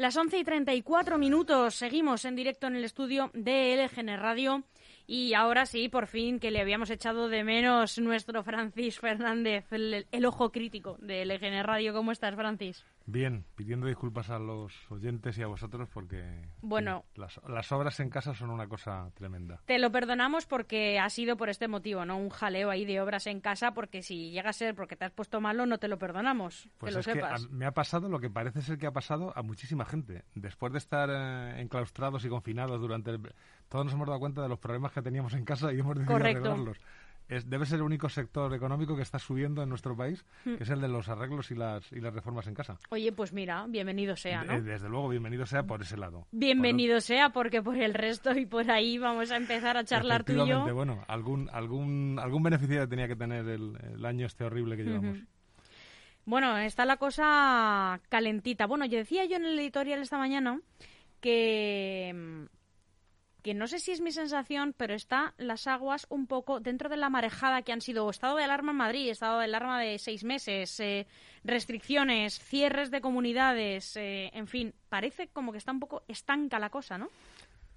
Las 11 y 34 minutos. Seguimos en directo en el estudio de LGN Radio. Y ahora sí, por fin, que le habíamos echado de menos nuestro Francis Fernández, el, el ojo crítico de LGN Radio. ¿Cómo estás, Francis? Bien, pidiendo disculpas a los oyentes y a vosotros porque bueno, las, las, obras en casa son una cosa tremenda. Te lo perdonamos porque ha sido por este motivo, ¿no? Un jaleo ahí de obras en casa porque si llega a ser porque te has puesto malo no te lo perdonamos, pues que lo es sepas. Que me ha pasado lo que parece ser que ha pasado a muchísima gente. Después de estar eh, enclaustrados y confinados durante el... Todos nos hemos dado cuenta de los problemas que teníamos en casa y hemos decidido Correcto. arreglarlos debe ser el único sector económico que está subiendo en nuestro país, Hmm. que es el de los arreglos y las, y las reformas en casa. Oye, pues mira, bienvenido sea, ¿no? De- desde luego, bienvenido sea por ese lado. Bienvenido sea, porque por el resto y por ahí vamos a empezar a charlar tú y yo. Bueno, algún, algún, algún beneficio tenía que tener el, el año este horrible que llevamos. Bueno, está la cosa calentita. Bueno, yo decía yo en el editorial esta mañana que mm, que no sé si es mi sensación, pero está las aguas un poco dentro de la marejada que han sido estado de alarma en Madrid, estado de alarma de seis meses, eh, restricciones, cierres de comunidades, eh, en fin, parece como que está un poco estanca la cosa, ¿no?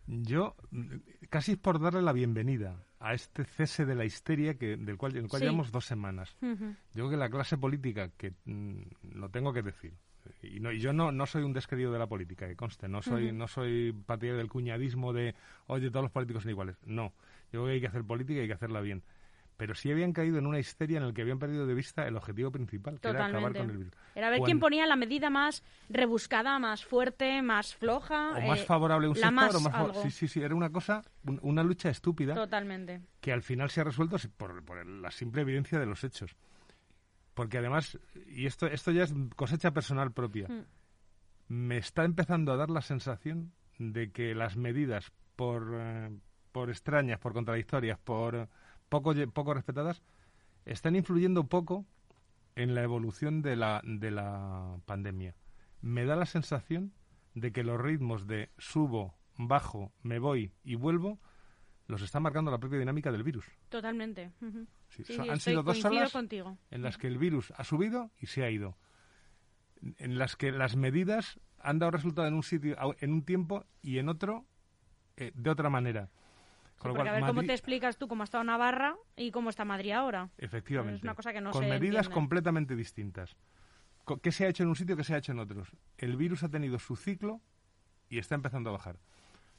Yo, mm, casi es por darle la bienvenida a este cese de la histeria que, del cual, en el cual Sí. llevamos dos semanas. Yo creo que la clase política, que mm, lo tengo que decir, y, no, y yo no, no soy un desquerido de la política, que conste, no soy, Ujú. no soy partidario del cuñadismo de, oye, todos los políticos son iguales. No, yo creo que hay que hacer política y hay que hacerla bien. Pero sí habían caído en una histeria en la que habían perdido de vista el objetivo principal, que era acabar con el virus. Era ver Cuando- quién ponía la medida más rebuscada, más fuerte, más floja. o más eh, favorable a un sector más o más algo. sí sí sí era una cosa un- una lucha estúpida Totalmente. que al final se ha resuelto por, por la simple evidencia de los hechos porque además y esto esto ya es cosecha personal propia Mm. me está empezando a dar la sensación de que las medidas por eh, por extrañas por contradictorias por poco respetadas están influyendo poco en la evolución de la, de la pandemia. Me da la sensación de que los ritmos de subo, bajo, me voy y vuelvo los está marcando la propia dinámica del virus. Totalmente. Sí, Sí, son- sí, han sido dos salas contigo. en las que el virus ha subido y se ha ido. En las que las medidas han dado resultado en un sitio, en un tiempo y en otro eh, de otra manera. Sí, porque a ver cómo te explicas tú cómo ha estado Navarra y cómo está Madrid ahora. Efectivamente. Es una cosa que no Con se medidas entiende. completamente distintas. ¿Qué se ha hecho en un sitio, qué se ha hecho en otros? El virus ha tenido su ciclo y está empezando a bajar.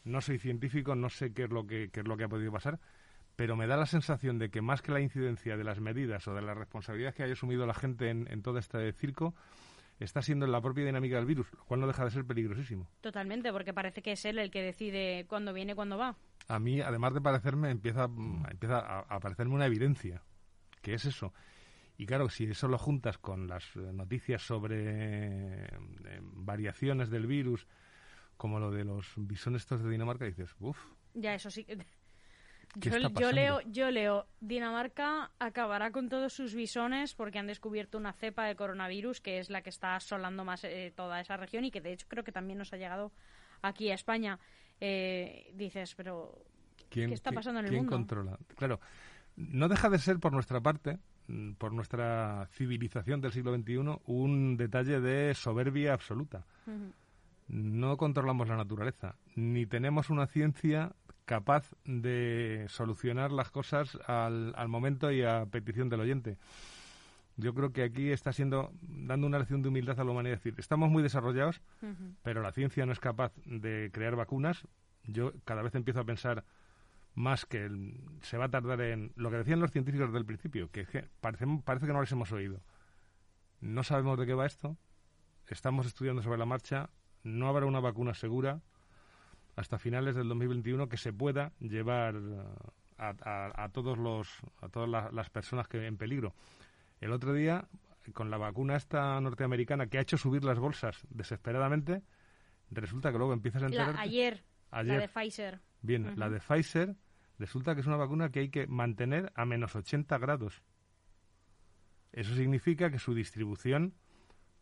No soy científico, no sé qué es lo que, qué es lo que ha podido pasar, pero me da la sensación de que más que la incidencia de las medidas o de la responsabilidad que haya asumido la gente en, en todo este circo, está siendo la propia dinámica del virus, lo cual no deja de ser peligrosísimo. Totalmente, porque parece que es él el que decide cuándo viene y cuándo va. a mí, además de parecerme, empieza, empieza a, a parecerme una evidencia. que es eso? Y claro, si eso lo juntas con las noticias sobre eh, variaciones del virus, como lo de los bisones estos de Dinamarca, dices, uff, Ya, eso sí. Que- ¿Qué Yo, está yo leo, yo leo, Dinamarca acabará con todos sus bisones porque han descubierto una cepa de coronavirus que es la que está asolando más eh, toda esa región y que de hecho creo que también nos ha llegado aquí a España. Eh, dices, pero ¿quién, ¿Qué está pasando en el quién mundo? controla? Claro, no deja de ser por nuestra parte, mm, por nuestra civilización del siglo XXI, un detalle de soberbia absoluta. No controlamos la naturaleza, ni tenemos una ciencia capaz de solucionar las cosas al, al momento y a petición del oyente. Yo creo que aquí está siendo dando una lección de humildad a la humanidad. Es decir, estamos muy desarrollados, pero la ciencia no es capaz de crear vacunas. Yo cada vez empiezo a pensar más que el- se va a tardar en lo que decían los científicos del principio, que, que parece, parece que no les hemos oído. No sabemos de qué va esto, estamos estudiando sobre la marcha, no habrá una vacuna segura hasta finales del 2021 que se pueda llevar eh, a, a- a todos los a todas la- las personas que en peligro. El otro día con la vacuna esta norteamericana que ha hecho subir las bolsas desesperadamente, resulta que luego empiezas a enterarte ayer, ayer la de Pfizer. Bien, la de Pfizer resulta que es una vacuna que hay que mantener a menos 80 grados. Eso significa que su distribución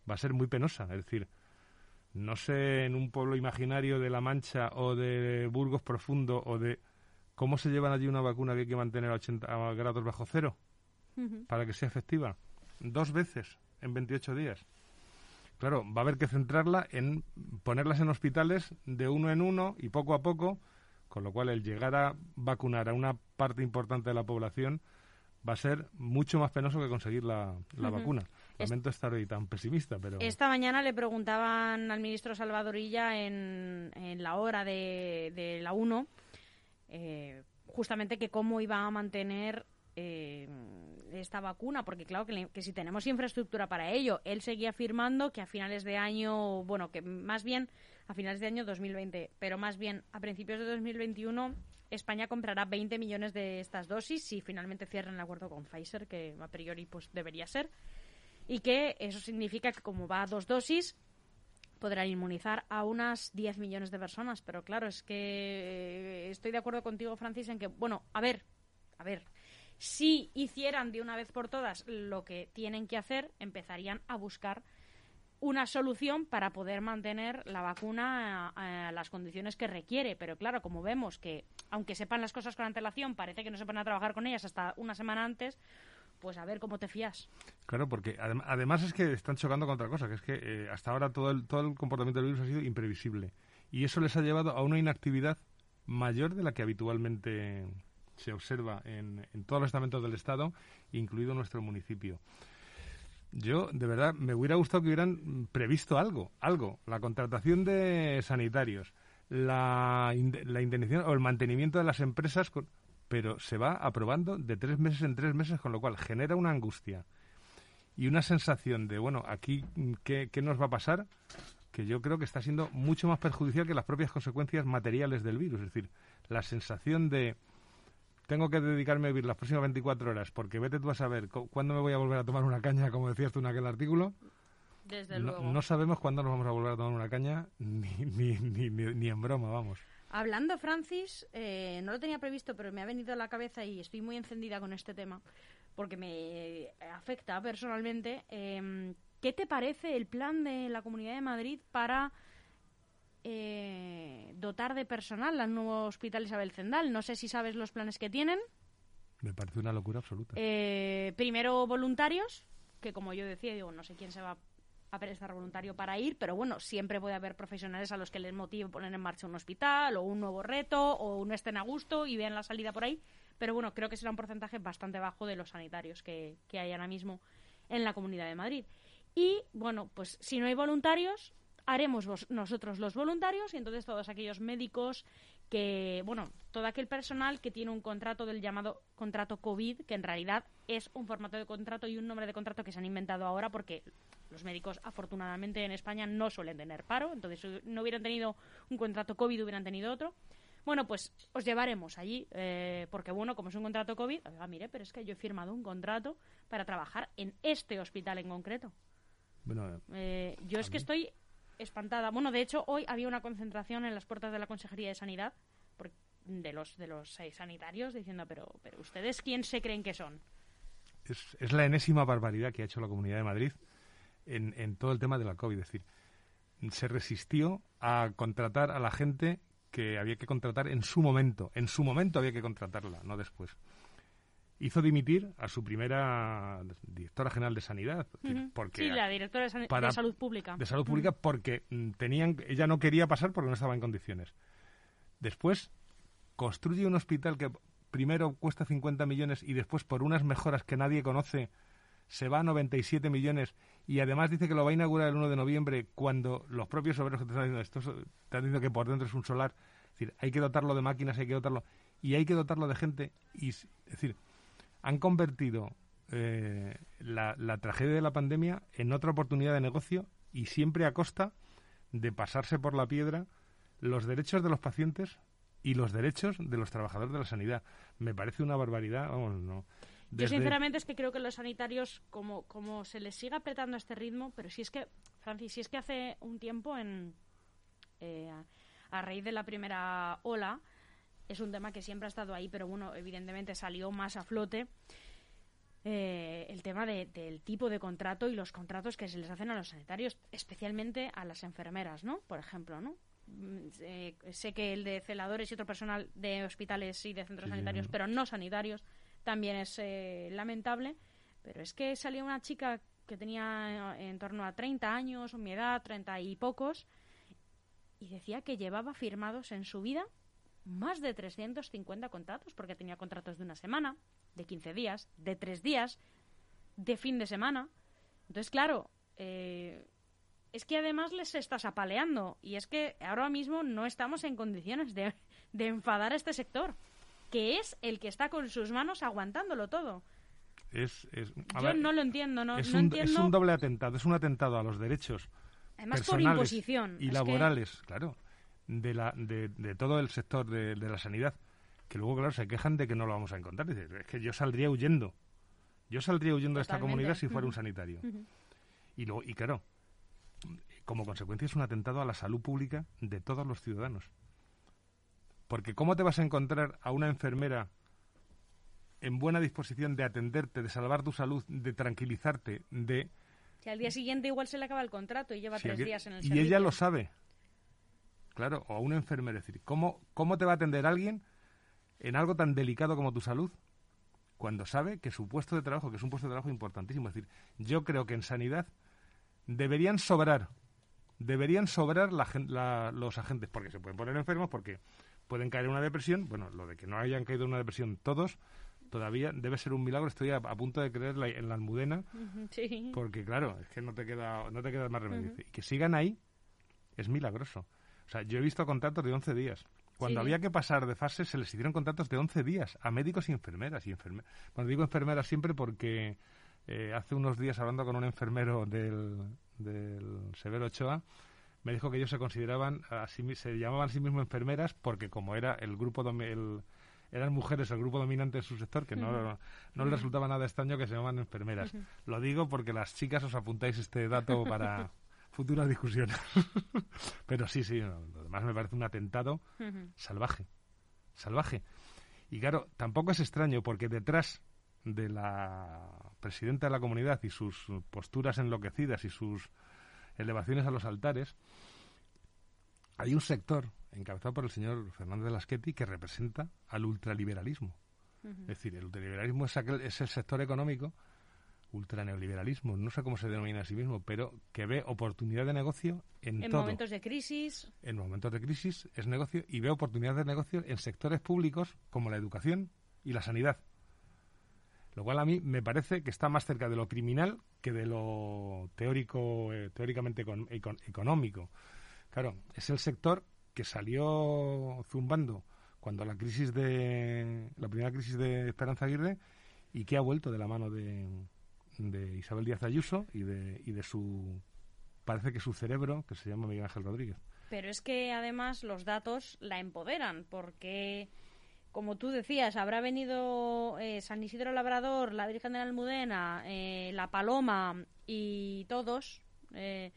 va a ser muy penosa. Es decir, no sé en un pueblo imaginario de La Mancha o de Burgos Profundo o de cómo se llevan allí una vacuna que hay que mantener a 80 grados bajo cero para que sea efectiva. Dos veces en 28 días. claro, va a haber que centrarla en ponerlas en hospitales de uno en uno y poco a poco, con lo cual el llegar a vacunar a una parte importante de la población va a ser mucho más penoso que conseguir la, vacuna. Lamento estar hoy tan pesimista, pero... Esta mañana le preguntaban al ministro Salvadorilla en, en la hora de, la 1 eh, justamente que cómo iba a mantener eh, esta vacuna, porque claro que, que, si tenemos infraestructura para ello, él seguía afirmando que a finales de año, bueno, que más bien a finales de año 2020, pero más bien a principios de 2021 España comprará 20 millones de estas dosis si finalmente cierran el acuerdo con Pfizer, que a priori pues debería ser, y que eso significa que como va a dos dosis, podrán inmunizar a unas 10 millones de personas. Pero claro, es que eh, estoy de acuerdo contigo, Francis, en que, bueno, a ver, a ver, si hicieran de una vez por todas lo que tienen que hacer, empezarían a buscar una solución para poder mantener la vacuna a, las condiciones que requiere. Pero claro, como vemos que, aunque sepan las cosas con antelación, parece que no se van a trabajar con ellas hasta una semana antes, pues a ver cómo te fías. Claro, porque además es que están chocando con otra cosa, que es que eh, hasta ahora todo el, todo el comportamiento del virus ha sido imprevisible. Y eso les ha llevado a una inactividad mayor de la que habitualmente se observa en, todos los estamentos del Estado, incluido nuestro municipio. Yo, de verdad, me hubiera gustado que hubieran previsto algo, algo. La contratación de sanitarios, la, la o el mantenimiento de las empresas. Con, pero se va aprobando de tres meses en tres meses, con lo cual genera una angustia y una sensación de, bueno, aquí, ¿qué, nos va a pasar? Que yo creo que está siendo mucho más perjudicial que las propias consecuencias materiales del virus. Es decir, la sensación de tengo que dedicarme a vivir las próximas 24 horas porque vete tú a saber cuándo me voy a volver a tomar una caña, como decías tú en aquel artículo. Desde no, luego. no sabemos cuándo nos vamos a volver a tomar una caña, ni, ni, ni, ni en broma, vamos. Hablando, Francis, eh, no lo tenía previsto, pero me ha venido a la cabeza y estoy muy encendida con este tema porque me afecta personalmente. Em, ¿Qué te parece el plan de la Comunidad de Madrid para eh, dotar de personal al nuevo Hospital Isabel Zendal? No sé si sabes los planes que tienen. Me parece una locura absoluta. Eh, primero voluntarios, que como yo decía, digo, no sé quién se va a prestar voluntario para ir, pero bueno, siempre puede haber profesionales a los que les motive poner en marcha un hospital o un nuevo reto o no estén a gusto y vean la salida por ahí. Pero bueno, creo que será un porcentaje bastante bajo de los sanitarios que, que hay ahora mismo en la Comunidad de Madrid. Y bueno, pues si no hay voluntarios, haremos nosotros los voluntarios y entonces todos aquellos médicos que, bueno, todo aquel personal que tiene un contrato del llamado contrato COVID, que en realidad es un formato de contrato y un nombre de contrato que se han inventado ahora porque los médicos, afortunadamente, en España no suelen tener paro, entonces si no hubieran tenido un contrato COVID, hubieran tenido otro. Bueno, pues os llevaremos allí, eh, porque bueno, como es un contrato COVID, ah, mire, pero es que yo he firmado un contrato para trabajar en este hospital en concreto. Bueno, eh, yo es que estoy espantada. Bueno, de hecho, hoy había una concentración en las puertas de la Consejería de Sanidad de los de los seis sanitarios diciendo, pero, pero ustedes quién se creen que son. Es, es la enésima barbaridad que ha hecho la Comunidad de Madrid en, en todo el tema de la COVID. Es decir, se resistió a contratar a la gente que había que contratar en su momento. En su momento había que contratarla, no después. Hizo dimitir a su primera directora general de Sanidad. porque sí, la directora de, Salud Pública. De Salud Pública porque mm, tenían, ella no quería pasar porque no estaba en condiciones. Después construye un hospital que primero cuesta 50 millones y después por unas mejoras que nadie conoce se va a 97 millones y además dice que lo va a inaugurar el 1 de noviembre cuando los propios obreros que te están diciendo, esto, te están diciendo que por dentro es un solar. Es decir, hay que dotarlo de máquinas, hay que dotarlo y hay que dotarlo de gente. Y, es decir, han convertido eh, la, la tragedia de la pandemia en otra oportunidad de negocio y siempre a costa de pasarse por la piedra los derechos de los pacientes y los derechos de los trabajadores de la sanidad. Me parece una barbaridad, vamos, no. Yo sinceramente es que creo que los sanitarios, como, como se les siga apretando este ritmo, pero si es que, Francis, si es que hace un tiempo, en, eh, a, raíz de la primera ola, es un tema que siempre ha estado ahí, pero bueno, evidentemente salió más a flote. Eh, el tema del tipo de contrato y los contratos que se les hacen a los sanitarios, especialmente a las enfermeras, ¿no? Por ejemplo, ¿no? Mm, eh, sé que el de celadores y otro personal de hospitales y de centros sanitarios, pero no sanitarios, también es eh, lamentable, pero es que salió una chica que tenía en torno a 30 años, o mi edad, 30 y pocos, y decía que llevaba firmados en su vida más de 350 contratos, porque tenía contratos de una semana, de 15 días, de 3 días, de fin de semana. Entonces, claro, eh, es que además les estás apaleando, y es que ahora mismo no estamos en condiciones de, de enfadar a este sector, que es el que está con sus manos aguantándolo todo. Es, Yo no lo entiendo, no, es, un, es un doble atentado, es un atentado a los derechos Además por imposición. Y laborales, claro, de, la, de, de, todo el sector de, de, la sanidad, que luego, claro, se quejan de que no lo vamos a encontrar. es que yo saldría huyendo. Yo saldría huyendo de esta comunidad si fuera un sanitario. y, luego, y claro, como consecuencia es un atentado a la salud pública de todos los ciudadanos. Porque ¿cómo te vas a encontrar a una enfermera en buena disposición de atenderte, de salvar tu salud, de tranquilizarte, de si al día siguiente igual se le acaba el contrato y lleva tres días en el Y ella lo sabe. Claro, o a una enfermera. Es decir, ¿cómo, ¿cómo te va a atender alguien en algo tan delicado como tu salud cuando sabe que su puesto de trabajo, que es un puesto de trabajo importantísimo? Es decir, yo creo que en sanidad deberían sobrar, deberían sobrar los agentes, porque se pueden poner enfermos, porque pueden caer en una depresión. Bueno, lo de que no hayan caído en una depresión todos, todavía debe ser un milagro. Estoy a, punto de creer en la almudena, porque claro, es que no te queda, no te queda más remedio. Y que sigan ahí es milagroso. O sea, yo he visto contratos de 11 días. Cuando había que pasar de fase, se les hicieron contratos de 11 días a médicos y enfermeras. Y enfermeras. Cuando digo enfermeras siempre porque eh, hace unos días hablando con un enfermero del, del Severo Ochoa, me dijo que ellos se consideraban, así, se llamaban a sí mismos enfermeras porque como era el grupo, el, eran mujeres el grupo dominante de su sector, que no, no les resultaba nada extraño que se llamaban enfermeras. Lo digo porque las chicas os apuntáis este dato para futuras discusiones. Pero sí, sí, lo demás me parece un atentado salvaje, salvaje. Y claro, tampoco es extraño porque detrás de la presidenta de la comunidad y sus posturas enloquecidas y sus elevaciones a los altares, hay un sector encabezado por el señor Fernández de Lasqueti, que representa al ultraliberalismo. Es decir, el ultraliberalismo es, es el sector económico, ultraneoliberalismo, no sé cómo se denomina a sí mismo, pero que ve oportunidad de negocio en, en momentos de crisis. En momentos de crisis es negocio y ve oportunidad de negocio en sectores públicos como la educación y la sanidad. Lo cual a mí me parece que está más cerca de lo criminal que de lo teórico, eh, teóricamente económico. Claro, es el sector que salió zumbando cuando la crisis de la primera crisis de Esperanza Aguirre y que ha vuelto de la mano de, de Isabel Díaz Ayuso y de, y de su parece que su cerebro que se llama Miguel Ángel Rodríguez. Pero es que además los datos la empoderan porque como tú decías, habrá venido eh, San Isidro Labrador, la Virgen de la Almudena, eh, la Paloma y todos, eh,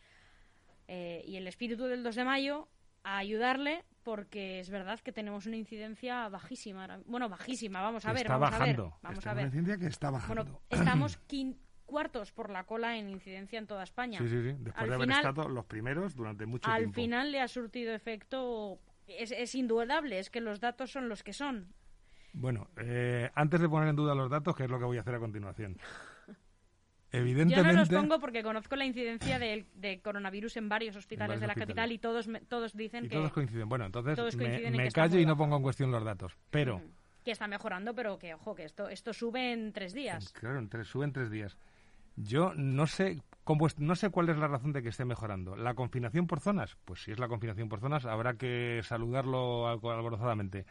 y el espíritu del 2 de mayo, a ayudarle porque es verdad que tenemos una incidencia bajísima. Bueno, bajísima, vamos a ver. Está vamos bajando. A ver, vamos está a ver. Una incidencia que está bajando. Bueno, estamos cuartos por la cola en incidencia en toda España. Sí, sí, sí. Después de haber estado los primeros durante mucho al tiempo. Al final le ha surtido efecto. Es, es, indudable, es que los datos son los que son. Bueno, eh, antes de poner en duda los datos, ¿qué es lo que voy a hacer a continuación? Evidentemente... Yo no los pongo porque conozco la incidencia de, de coronavirus en varios hospitales de la capital y todos todos dicen y que... todos coinciden. Bueno, entonces me, callo y no pongo en cuestión los datos. Pero... Que está mejorando, pero que, ojo, que esto, esto sube en tres días. Claro, en tres, sube en tres días. Yo no sé, no sé cuál es la razón de que esté mejorando. ¿La confinación por zonas? Pues si es la confinación por zonas, habrá que saludarlo alborozadamente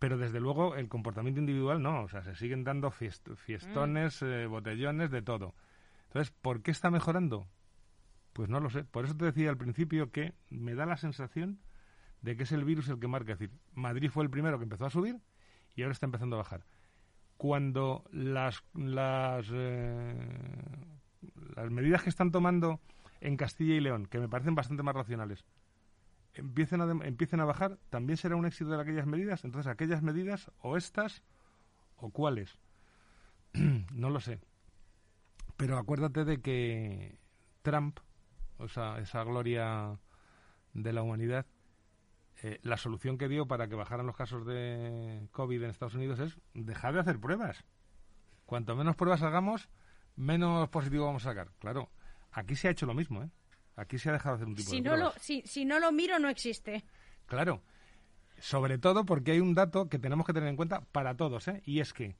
pero desde luego el comportamiento individual no, o sea, se siguen dando fiestones, mm. eh, botellones, de todo. Entonces, ¿por qué está mejorando? Pues no lo sé. Por eso te decía al principio que me da la sensación de que es el virus el que marca. Es decir, Madrid fue el primero que empezó a subir y ahora está empezando a bajar. Cuando las, las, eh, las medidas que están tomando en Castilla y León, que me parecen bastante más racionales, empiecen a, empiecen a bajar, también será un éxito de aquellas medidas. Entonces, aquellas medidas, o estas, o cuáles. no lo sé. Pero acuérdate de que Trump, o sea, esa gloria de la humanidad, eh, la solución que dio para que bajaran los casos de COVID en Estados Unidos es dejar de hacer pruebas. Cuanto menos pruebas hagamos, menos positivo vamos a sacar. Claro, aquí se ha hecho lo mismo, ¿eh? Aquí se ha dejado de hacer un tipo si de no pruebas. lo, si, si no lo miro, no existe. Claro. Sobre todo porque hay un dato que tenemos que tener en cuenta para todos, ¿eh? Y es que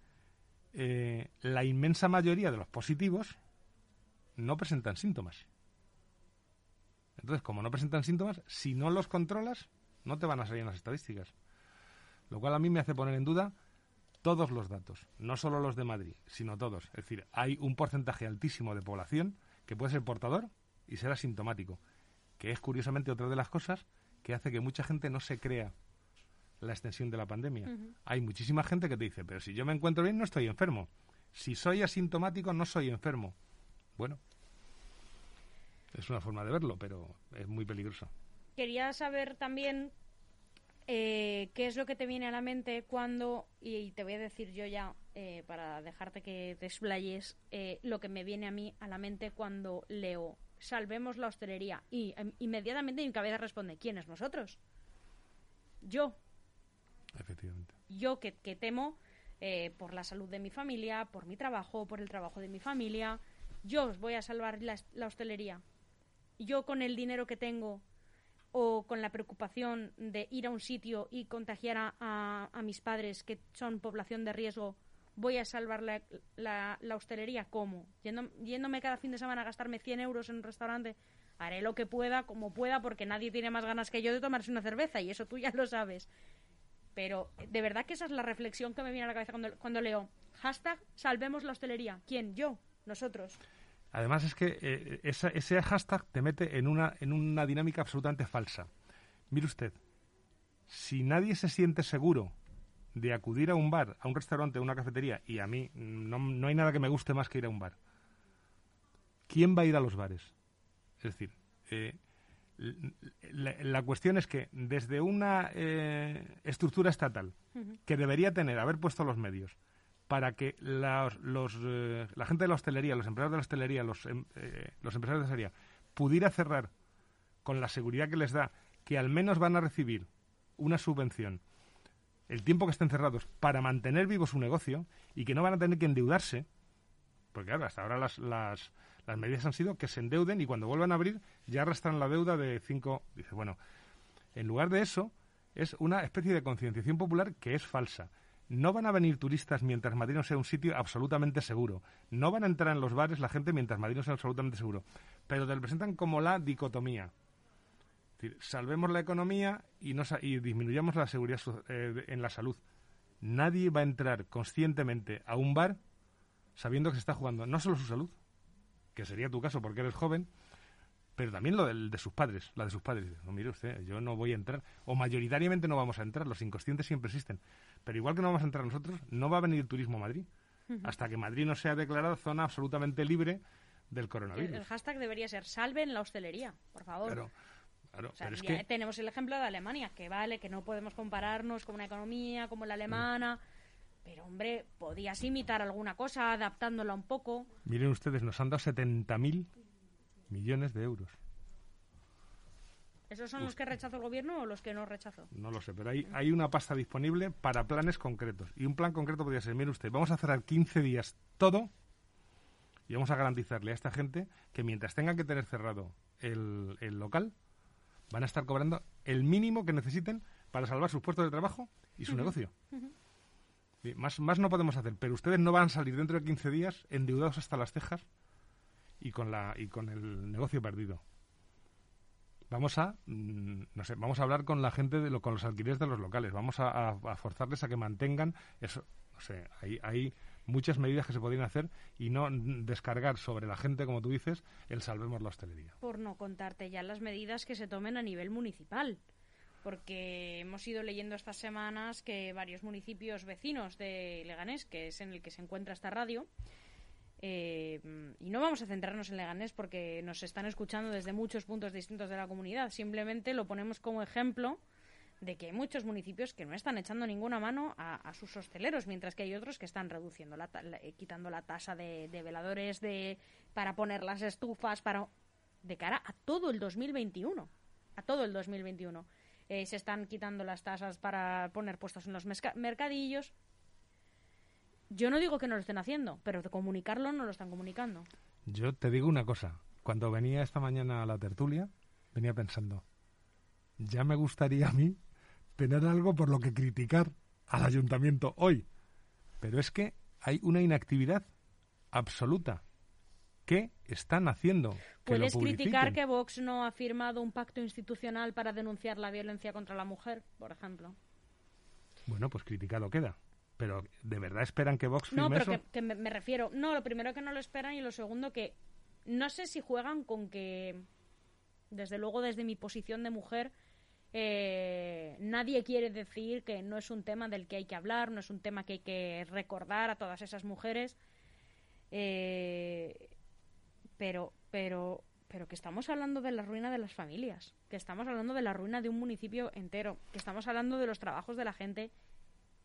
eh, la inmensa mayoría de los positivos no presentan síntomas. Entonces, como no presentan síntomas, si no los controlas, no te van a salir en las estadísticas. Lo cual a mí me hace poner en duda todos los datos, no solo los de Madrid, sino todos. Es decir, hay un porcentaje altísimo de población que puede ser portador y ser asintomático, que es curiosamente otra de las cosas que hace que mucha gente no se crea la extensión de la pandemia. Hay muchísima gente que te dice, pero si yo me encuentro bien no estoy enfermo. Si soy asintomático no soy enfermo. Bueno, es una forma de verlo, pero es muy peligroso. Quería saber también eh, qué es lo que te viene a la mente cuando, y te voy a decir yo ya, eh, para dejarte que desplayes, eh, lo que me viene a mí a la mente cuando leo salvemos la hostelería. Y em, inmediatamente mi cabeza responde, ¿quién es nosotros? Yo, Efectivamente. yo que, que temo eh, por la salud de mi familia, por mi trabajo, por el trabajo de mi familia, yo os voy a salvar la, la hostelería. Yo con el dinero que tengo o con la preocupación de ir a un sitio y contagiar a, mis padres que son población de riesgo, voy a salvar la, hostelería. ¿Cómo? Yéndome cada fin de semana a gastarme 100 euros en un restaurante. Haré lo que pueda, como pueda, porque nadie tiene más ganas que yo de tomarse una cerveza y eso tú ya lo sabes. Pero de verdad que esa es la reflexión que me viene a la cabeza cuando, cuando leo hashtag salvemos la hostelería. ¿Quién? Yo. Nosotros. Además es que eh, esa- ese hashtag te mete en una, en una dinámica absolutamente falsa. Mire usted, si nadie se siente seguro de acudir a un bar, a un restaurante, a una cafetería, y a mí no, no hay nada que me guste más que ir a un bar, ¿quién va a ir a los bares? Es decir, eh, la cuestión es que desde una eh, estructura estatal que debería tener, haber puesto los medios para que las- los, eh, la gente de la hostelería, los empleados de la hostelería, los, em- eh, los empresarios de la hostelería, pudiera cerrar con la seguridad que les da que al menos van a recibir una subvención el tiempo que estén cerrados para mantener vivo su negocio y que no van a tener que endeudarse, porque hasta ahora las, las, las medidas han sido que se endeuden y cuando vuelvan a abrir ya arrastran la deuda de cinco. Dice, bueno, en lugar de eso, es una especie de concienciación popular que es falsa. No van a venir turistas mientras Madrid no sea un sitio absolutamente seguro. No van a entrar en los bares la gente mientras Madrid no sea absolutamente seguro. Pero te lo presentan como la dicotomía. Es decir, salvemos la economía y, no, sa- y disminuyamos la seguridad eh, en la salud. Nadie va a entrar conscientemente a un bar sabiendo que se está jugando no solo su salud, que sería tu caso porque eres joven, pero también lo del- de sus padres, la de sus padres. No, mire usted, yo no voy a entrar, o mayoritariamente no vamos a entrar, los inconscientes siempre existen. Pero igual que no vamos a entrar nosotros, no va a venir turismo a Madrid, hasta que Madrid no sea declarada zona absolutamente libre del El, coronavirus. el hashtag debería ser salven la hostelería, por favor. Claro, claro, O sea, pero es ya que tenemos el ejemplo de Alemania, que vale, que no podemos compararnos con una economía como la alemana, pero hombre, podías imitar alguna cosa adaptándola un poco. Miren ustedes, nos han dado 70.000 millones de euros. ¿Esos son los que rechazó el gobierno o los que no rechazó? No lo sé, pero hay, hay una pasta disponible para planes concretos. Y un plan concreto podría ser, mire usted, vamos a cerrar 15 días todo y vamos a garantizarle a esta gente que mientras tengan que tener cerrado el, el local, van a estar cobrando el mínimo que necesiten para salvar sus puestos de trabajo y su negocio. Sí, Más, más no podemos hacer, pero ustedes no van a salir dentro de 15 días endeudados hasta las cejas y con, la, y con el negocio perdido. Vamos a, mm, no sé, vamos a hablar con la gente, de lo, con los alquileres de los locales, vamos a, a- a forzarles a que mantengan eso. No sé, hay, hay muchas medidas que se podrían hacer y no descargar sobre la gente, como tú dices, el salvemos la hostelería. Por no contarte ya las medidas que se tomen a nivel municipal. Porque hemos ido leyendo estas semanas que varios municipios vecinos de Leganés, que es en el que se encuentra esta radio, eh, y no vamos a centrarnos en Leganés porque nos están escuchando desde muchos puntos distintos de la comunidad. Simplemente lo ponemos como ejemplo de que hay muchos municipios que no están echando ninguna mano a, sus hosteleros, mientras que hay otros que están reduciendo la, la- eh, quitando la tasa de, veladores de, para poner las estufas, para de cara a todo el 2021, a todo el 2021. Eh, se están quitando las tasas para poner puestos en los mercadillos. Yo no digo que no lo estén haciendo, pero de comunicarlo no lo están comunicando. Yo te digo una cosa. Cuando venía esta mañana a la tertulia, venía pensando, ya me gustaría a mí tener algo por lo que criticar al ayuntamiento hoy. Pero es que hay una inactividad absoluta. ¿Qué están haciendo? Que ¿Puedes lo criticar que Vox no ha firmado un pacto institucional para denunciar la violencia contra la mujer, por ejemplo? Bueno, pues criticado queda. Pero ¿de verdad esperan que Vox firme No, pero eso? que, que me, me refiero. No, lo primero que no lo esperan y lo segundo que no sé si juegan con que, desde luego desde mi posición de mujer, eh, nadie quiere decir que no es un tema del que hay que hablar, no es un tema que hay que recordar a todas esas mujeres. Eh, pero, pero, pero que estamos hablando de la ruina de las familias, que estamos hablando de la ruina de un municipio entero, que estamos hablando de los trabajos de la gente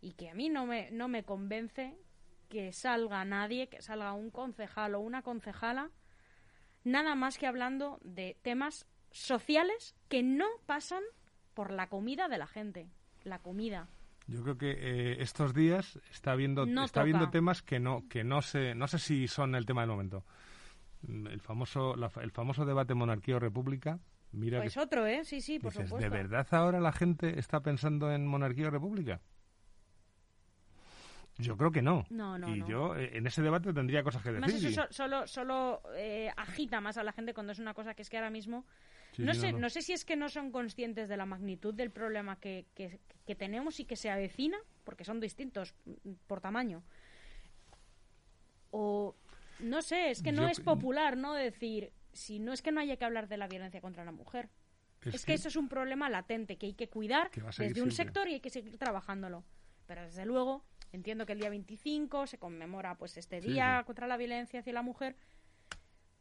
y que a mí no me, no me convence que salga nadie, que salga un concejal o una concejala, nada más que hablando de temas sociales que no pasan por la comida de la gente. La comida. Yo creo que eh, estos días está habiendo No está toca. habiendo temas que no que no sé no sé si son el tema del momento. Mm, El famoso la el famoso debate monarquía o república. Mira Pues que otro, ¿eh? Sí, sí, por dices, supuesto. ¿de verdad ahora la gente está pensando en monarquía o república? Yo creo que no. No, no, y no. yo eh, en ese debate tendría cosas que Además, decir. eso y- so- solo, solo eh, agita más a la gente cuando es una cosa que es que ahora mismo Sí, no, sí, sé, no, no. no. sé si es que no son conscientes de la magnitud del problema que, que- que tenemos y que se avecina, porque son distintos mm, por tamaño. O no sé, es que no Yo es popular, ¿no? Decir, si no es que no haya que hablar de la violencia contra la mujer. Es, que, eso es un problema latente que hay que cuidar desde un siempre. sector y hay que seguir trabajándolo. Pero desde luego, entiendo que el día 25 se conmemora pues este día sí. contra la violencia hacia la mujer,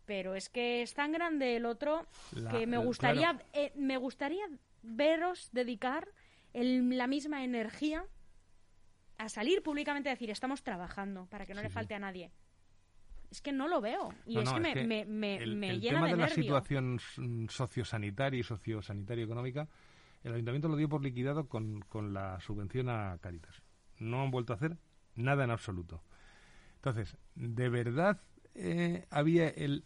pero es que es tan grande el otro La- que me gustaría claro. eh, me gustaría veros dedicar el- la misma energía a salir públicamente a decir estamos trabajando para que no Sí, le sí. falte a nadie. Es que no lo veo y No, es no, que me, es que me- me- el, me el llena tema de, de, la nervio. situación sociosanitaria y sociosanitaria económica, el ayuntamiento lo dio por liquidado con, con la subvención a Caritas. No han vuelto a hacer nada en absoluto. Entonces, ¿de verdad eh, había el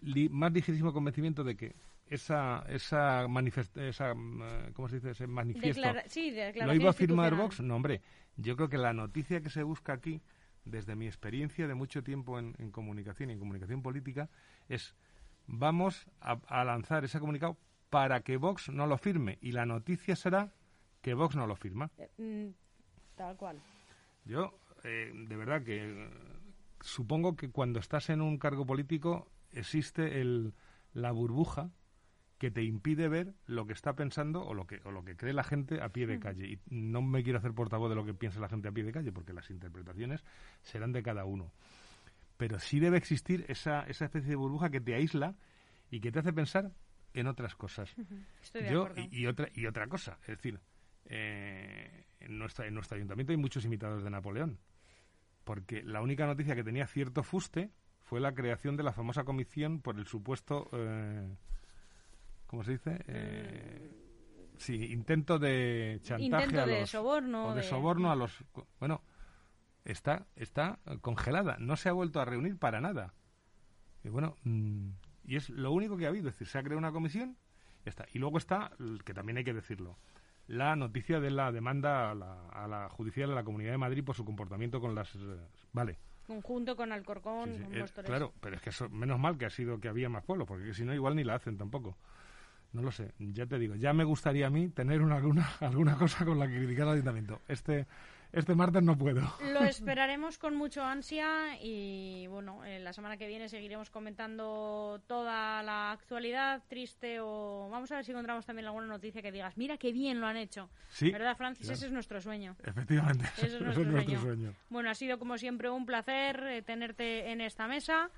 li- más ligerísimo convencimiento de que esa esa, esa mm, eh, ¿cómo se dice? ese manifiesto Declara- sí, ¿Lo iba a firmar. Vox? No, hombre. Yo creo que la noticia que se busca aquí, desde mi experiencia de mucho tiempo en, en comunicación y en comunicación política, es vamos a, a lanzar ese comunicado para que Vox no lo firme. Y la noticia será que Vox no lo firma. Tal cual. Yo, eh, de verdad que eh, supongo que cuando estás en un cargo político existe el, la burbuja que te impide ver lo que está pensando o lo que, o lo que cree la gente a pie de calle. Y no me quiero hacer portavoz de lo que piensa la gente a pie de calle, porque las interpretaciones serán de cada uno. Pero sí debe existir esa, esa especie de burbuja que te aísla y que te hace pensar en otras cosas. Estoy de Yo, acuerdo. y, y otra, y otra cosa, es decir, eh, en, nuestra, en nuestro ayuntamiento hay muchos imitados de Napoleón, porque la única noticia que tenía cierto fuste fue la creación de la famosa comisión por el supuesto, eh, ¿cómo se dice? Eh, sí, intento de chantaje Intento a de los, soborno, o de de- soborno a los, bueno, está, está congelada, no se ha vuelto a reunir para nada. Y bueno, mm, y es lo único que ha habido, es decir, se ha creado una comisión, ya está. Y luego está, que también hay que decirlo, la noticia de la demanda a la, a la judicial de la Comunidad de Madrid por su comportamiento con las... eh, vale, Conjunto con Alcorcón, sí, sí, con eh, claro, pero es que eso, menos mal que ha sido que había más pueblos, porque si no igual ni la hacen tampoco. No lo sé, ya te digo, ya me gustaría a mí tener una, alguna, alguna cosa con la que criticar al ayuntamiento. Este, este martes no puedo. Lo esperaremos con mucho ansia y bueno, eh, la semana que viene seguiremos comentando toda la actualidad triste o vamos a ver si encontramos también alguna noticia que digas, mira qué bien lo han hecho. Sí, ¿Verdad, Francis? claro. Ese es nuestro sueño. efectivamente, Ese es nuestro, es nuestro sueño. sueño. Bueno, ha sido como siempre un placer eh, tenerte en esta mesa.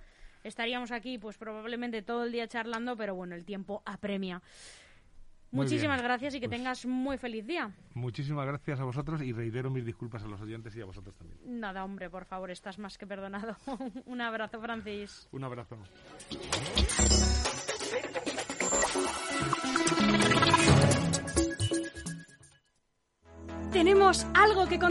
Estaríamos aquí pues probablemente todo el día charlando, pero bueno, el tiempo apremia. Muy Muchísimas bien. gracias y que Pues- tengas muy feliz día. Muchísimas gracias a vosotros y reitero mis disculpas a los oyentes y a vosotros también. Nada, hombre, por favor, estás más que perdonado. un abrazo, Francis. Un abrazo. Tenemos algo que